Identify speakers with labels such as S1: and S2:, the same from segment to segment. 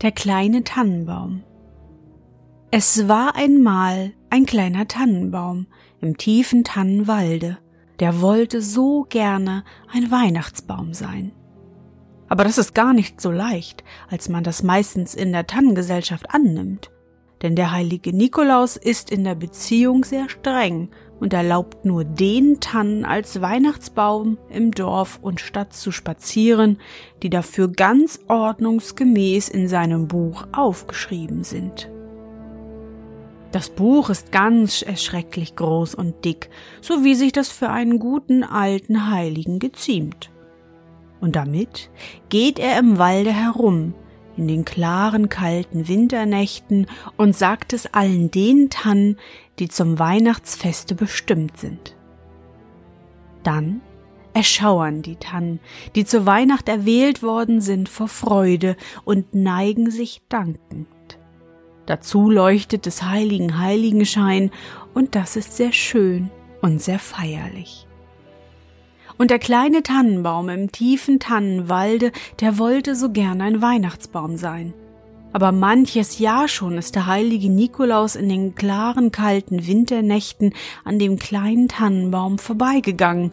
S1: Der kleine Tannenbaum. Es war einmal ein kleiner Tannenbaum im tiefen Tannenwalde, der wollte so gerne ein Weihnachtsbaum sein. Aber das ist gar nicht so leicht, als man das meistens in der Tannengesellschaft annimmt, denn der heilige Nikolaus ist in der Beziehung sehr streng und erlaubt nur den Tannen als Weihnachtsbaum im Dorf und Stadt zu spazieren, die dafür ganz ordnungsgemäß in seinem Buch aufgeschrieben sind. Das Buch ist ganz erschrecklich groß und dick, so wie sich das für einen guten alten Heiligen geziemt. Und damit geht er im Walde herum, in den klaren, kalten Winternächten und sagt es allen den Tannen, die zum Weihnachtsfeste bestimmt sind. Dann erschauern die Tannen, die zur Weihnacht erwählt worden sind, vor Freude und neigen sich dankend. Dazu leuchtet des heiligen Heiligenschein, und das ist sehr schön und sehr feierlich. Und der kleine Tannenbaum im tiefen Tannenwalde, der wollte so gern ein Weihnachtsbaum sein. Aber manches Jahr schon ist der heilige Nikolaus in den klaren, kalten Winternächten an dem kleinen Tannenbaum vorbeigegangen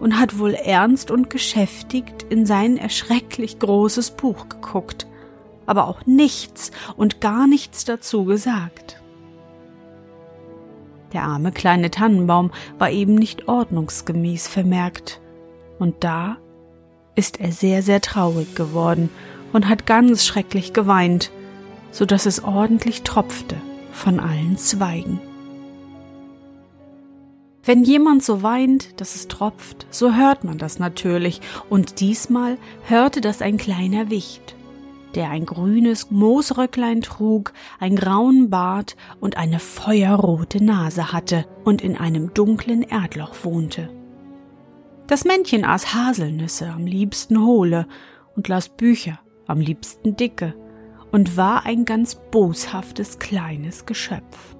S1: und hat wohl ernst und geschäftigt in sein erschrecklich großes Buch geguckt, aber auch nichts und gar nichts dazu gesagt. Der arme kleine Tannenbaum war eben nicht ordnungsgemäß vermerkt, und da ist er sehr, sehr traurig geworden und hat ganz schrecklich geweint, so dass es ordentlich tropfte von allen Zweigen. Wenn jemand so weint, dass es tropft, so hört man das natürlich, und diesmal hörte das ein kleiner Wicht, der ein grünes Moosröcklein trug, einen grauen Bart und eine feuerrote Nase hatte und in einem dunklen Erdloch wohnte. Das Männchen aß Haselnüsse, am liebsten hohle, und las Bücher, am liebsten dicke, und war ein ganz boshaftes kleines Geschöpf.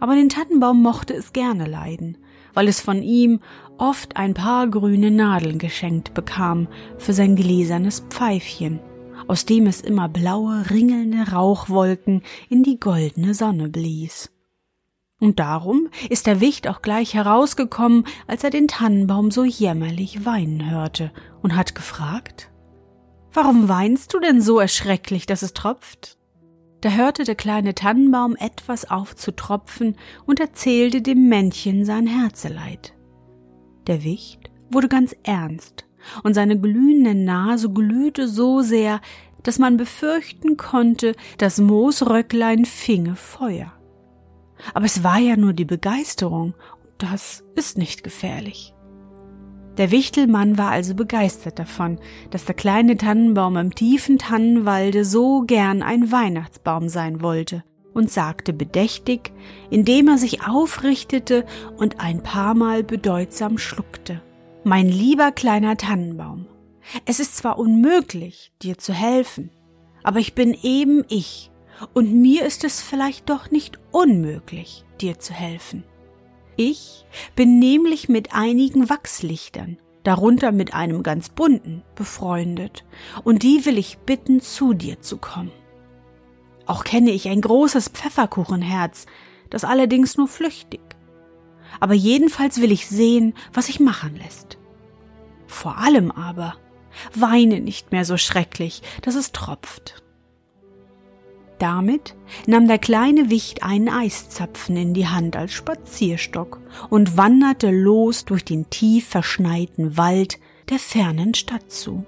S1: Aber den Tannenbaum mochte es gerne leiden, weil es von ihm oft ein paar grüne Nadeln geschenkt bekam für sein gläsernes Pfeifchen, aus dem es immer blaue, ringelnde Rauchwolken in die goldene Sonne blies. Und darum ist der Wicht auch gleich herausgekommen, als er den Tannenbaum so jämmerlich weinen hörte, und hat gefragt Warum weinst du denn so erschrecklich, dass es tropft? Da hörte der kleine Tannenbaum etwas auf zu tropfen und erzählte dem Männchen sein Herzeleid. Der Wicht wurde ganz ernst, und seine glühende Nase glühte so sehr, dass man befürchten konnte, das Moosröcklein finge Feuer. Aber es war ja nur die Begeisterung, und das ist nicht gefährlich. Der Wichtelmann war also begeistert davon, dass der kleine Tannenbaum im tiefen Tannenwalde so gern ein Weihnachtsbaum sein wollte und sagte bedächtig, indem er sich aufrichtete und ein paar Mal bedeutsam schluckte. Mein lieber kleiner Tannenbaum, es ist zwar unmöglich, dir zu helfen, aber ich bin eben ich und mir ist es vielleicht doch nicht unmöglich, dir zu helfen. Ich bin nämlich mit einigen Wachslichtern, darunter mit einem ganz bunten, befreundet, und die will ich bitten, zu dir zu kommen. Auch kenne ich ein großes Pfefferkuchenherz, das allerdings nur flüchtig. Aber jedenfalls will ich sehen, was sich machen lässt. Vor allem aber, weine nicht mehr so schrecklich, dass es tropft. Damit nahm der kleine Wicht einen Eiszapfen in die Hand als Spazierstock und wanderte los durch den tief verschneiten Wald der fernen Stadt zu.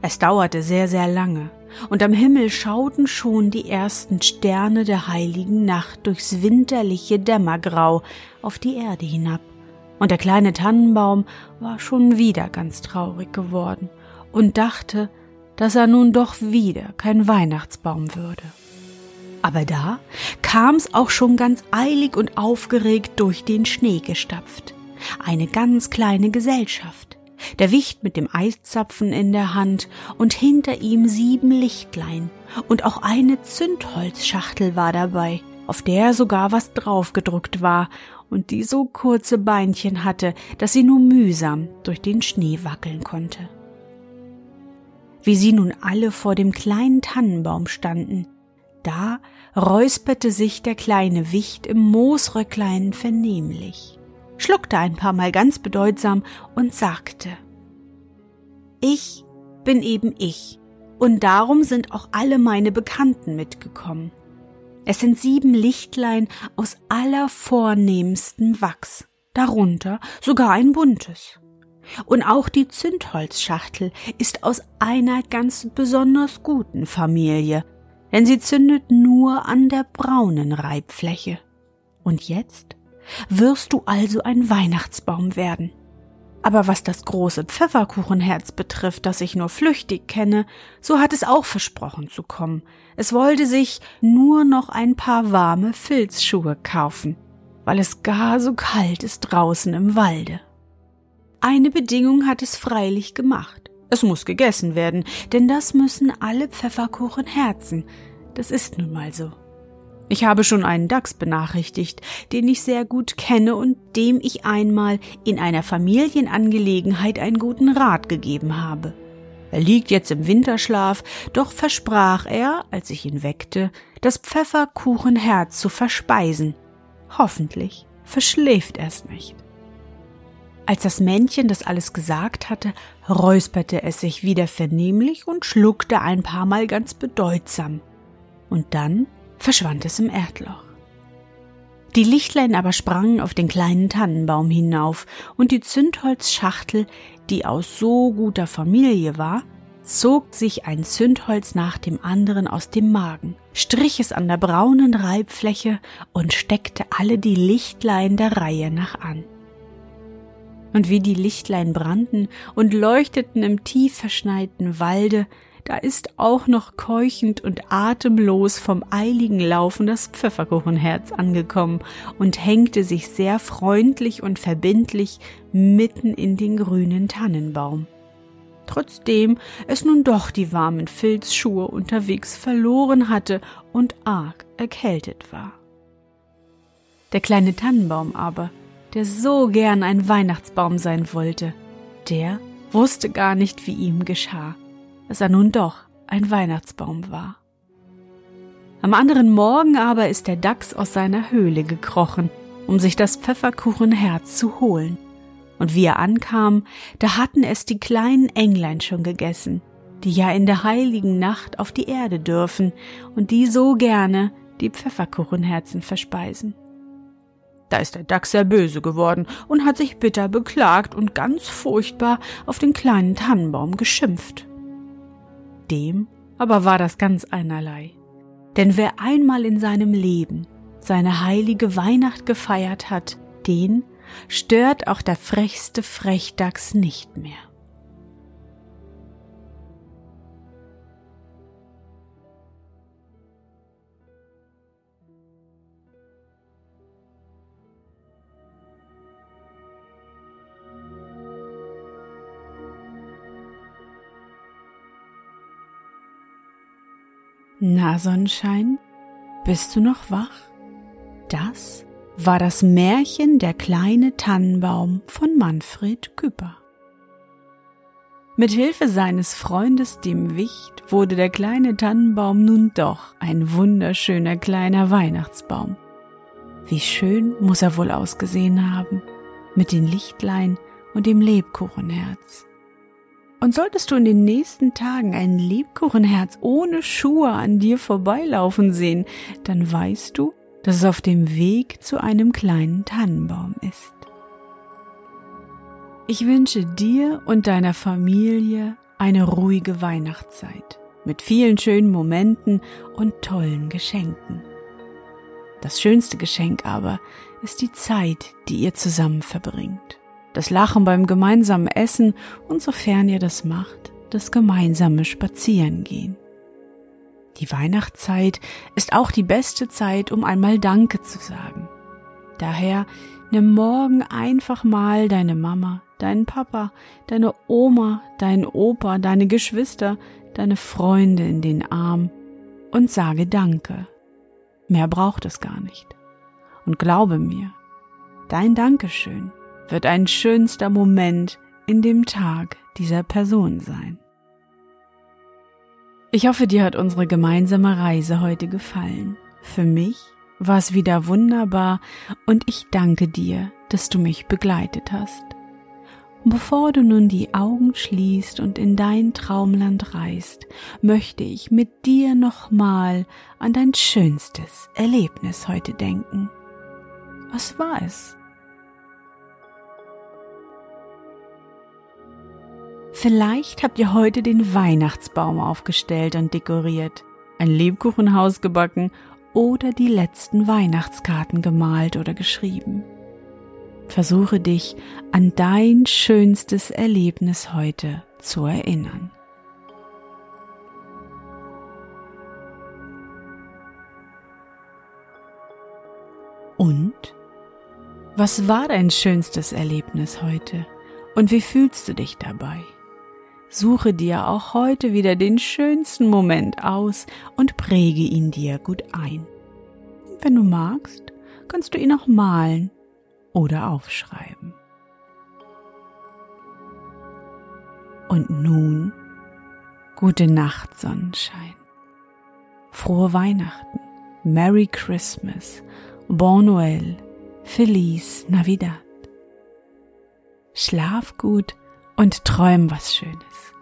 S1: Es dauerte sehr, sehr lange, und am Himmel schauten schon die ersten Sterne der heiligen Nacht durchs winterliche Dämmergrau auf die Erde hinab, und der kleine Tannenbaum war schon wieder ganz traurig geworden und dachte, dass er nun doch wieder kein Weihnachtsbaum würde. Aber da kam's auch schon ganz eilig und aufgeregt durch den Schnee gestapft. Eine ganz kleine Gesellschaft. Der Wicht mit dem Eiszapfen in der Hand und hinter ihm sieben Lichtlein und auch eine Zündholzschachtel war dabei, auf der sogar was draufgedruckt war und die so kurze Beinchen hatte, dass sie nur mühsam durch den Schnee wackeln konnte wie sie nun alle vor dem kleinen Tannenbaum standen. Da räusperte sich der kleine Wicht im Moosröcklein vernehmlich, schluckte ein paar Mal ganz bedeutsam und sagte Ich bin eben ich, und darum sind auch alle meine Bekannten mitgekommen. Es sind sieben Lichtlein aus allervornehmstem Wachs, darunter sogar ein buntes. Und auch die Zündholzschachtel ist aus einer ganz besonders guten Familie, denn sie zündet nur an der braunen Reibfläche. Und jetzt wirst du also ein Weihnachtsbaum werden. Aber was das große Pfefferkuchenherz betrifft, das ich nur flüchtig kenne, so hat es auch versprochen zu kommen. Es wollte sich nur noch ein paar warme Filzschuhe kaufen, weil es gar so kalt ist draußen im Walde. Eine Bedingung hat es freilich gemacht. Es muss gegessen werden, denn das müssen alle Pfefferkuchenherzen. Das ist nun mal so. Ich habe schon einen Dachs benachrichtigt, den ich sehr gut kenne und dem ich einmal in einer Familienangelegenheit einen guten Rat gegeben habe. Er liegt jetzt im Winterschlaf, doch versprach er, als ich ihn weckte, das Pfefferkuchenherz zu verspeisen. Hoffentlich verschläft er's nicht. Als das Männchen das alles gesagt hatte, räusperte es sich wieder vernehmlich und schluckte ein paar Mal ganz bedeutsam. Und dann verschwand es im Erdloch. Die Lichtlein aber sprangen auf den kleinen Tannenbaum hinauf, und die Zündholzschachtel, die aus so guter Familie war, zog sich ein Zündholz nach dem anderen aus dem Magen, strich es an der braunen Reibfläche und steckte alle die Lichtlein der Reihe nach an und wie die Lichtlein brannten und leuchteten im tief verschneiten Walde, da ist auch noch keuchend und atemlos vom eiligen Laufen das Pfefferkuchenherz angekommen und hängte sich sehr freundlich und verbindlich mitten in den grünen Tannenbaum. Trotzdem es nun doch die warmen Filzschuhe unterwegs verloren hatte und arg erkältet war. Der kleine Tannenbaum aber, der so gern ein Weihnachtsbaum sein wollte, der wusste gar nicht, wie ihm geschah, dass er nun doch ein Weihnachtsbaum war. Am anderen Morgen aber ist der Dachs aus seiner Höhle gekrochen, um sich das Pfefferkuchenherz zu holen. Und wie er ankam, da hatten es die kleinen Englein schon gegessen, die ja in der heiligen Nacht auf die Erde dürfen und die so gerne die Pfefferkuchenherzen verspeisen. Da ist der Dachs sehr böse geworden und hat sich bitter beklagt und ganz furchtbar auf den kleinen Tannenbaum geschimpft. Dem aber war das ganz einerlei. Denn wer einmal in seinem Leben seine heilige Weihnacht gefeiert hat, den stört auch der frechste Frechdachs nicht mehr. Na, Sonnenschein, bist du noch wach? Das war das Märchen Der kleine Tannenbaum von Manfred Küpper. Mit Hilfe seines Freundes dem Wicht wurde der kleine Tannenbaum nun doch ein wunderschöner kleiner Weihnachtsbaum. Wie schön muss er wohl ausgesehen haben, mit den Lichtlein und dem Lebkuchenherz. Und solltest du in den nächsten Tagen ein Lebkuchenherz ohne Schuhe an dir vorbeilaufen sehen, dann weißt du, dass es auf dem Weg zu einem kleinen Tannenbaum ist. Ich wünsche dir und deiner Familie eine ruhige Weihnachtszeit mit vielen schönen Momenten und tollen Geschenken. Das schönste Geschenk aber ist die Zeit, die ihr zusammen verbringt. Das Lachen beim gemeinsamen Essen und sofern ihr das macht, das gemeinsame Spazierengehen. Die Weihnachtszeit ist auch die beste Zeit, um einmal Danke zu sagen. Daher nimm morgen einfach mal deine Mama, deinen Papa, deine Oma, deinen Opa, deine Geschwister, deine Freunde in den Arm und sage Danke. Mehr braucht es gar nicht. Und glaube mir, dein Dankeschön wird ein schönster Moment in dem Tag dieser Person sein. Ich hoffe, dir hat unsere gemeinsame Reise heute gefallen. Für mich war es wieder wunderbar und ich danke dir, dass du mich begleitet hast. Bevor du nun die Augen schließt und in dein Traumland reist, möchte ich mit dir nochmal an dein schönstes Erlebnis heute denken. Was war es? Vielleicht habt ihr heute den Weihnachtsbaum aufgestellt und dekoriert, ein Lebkuchenhaus gebacken oder die letzten Weihnachtskarten gemalt oder geschrieben. Versuche dich an dein schönstes Erlebnis heute zu erinnern. Und? Was war dein schönstes Erlebnis heute? Und wie fühlst du dich dabei? Suche dir auch heute wieder den schönsten Moment aus und präge ihn dir gut ein. Wenn du magst, kannst du ihn auch malen oder aufschreiben. Und nun gute Nacht, Sonnenschein. Frohe Weihnachten, Merry Christmas, Bon Noël, Feliz Navidad. Schlaf gut und träum was Schönes.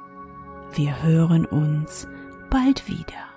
S1: Wir hören uns bald wieder.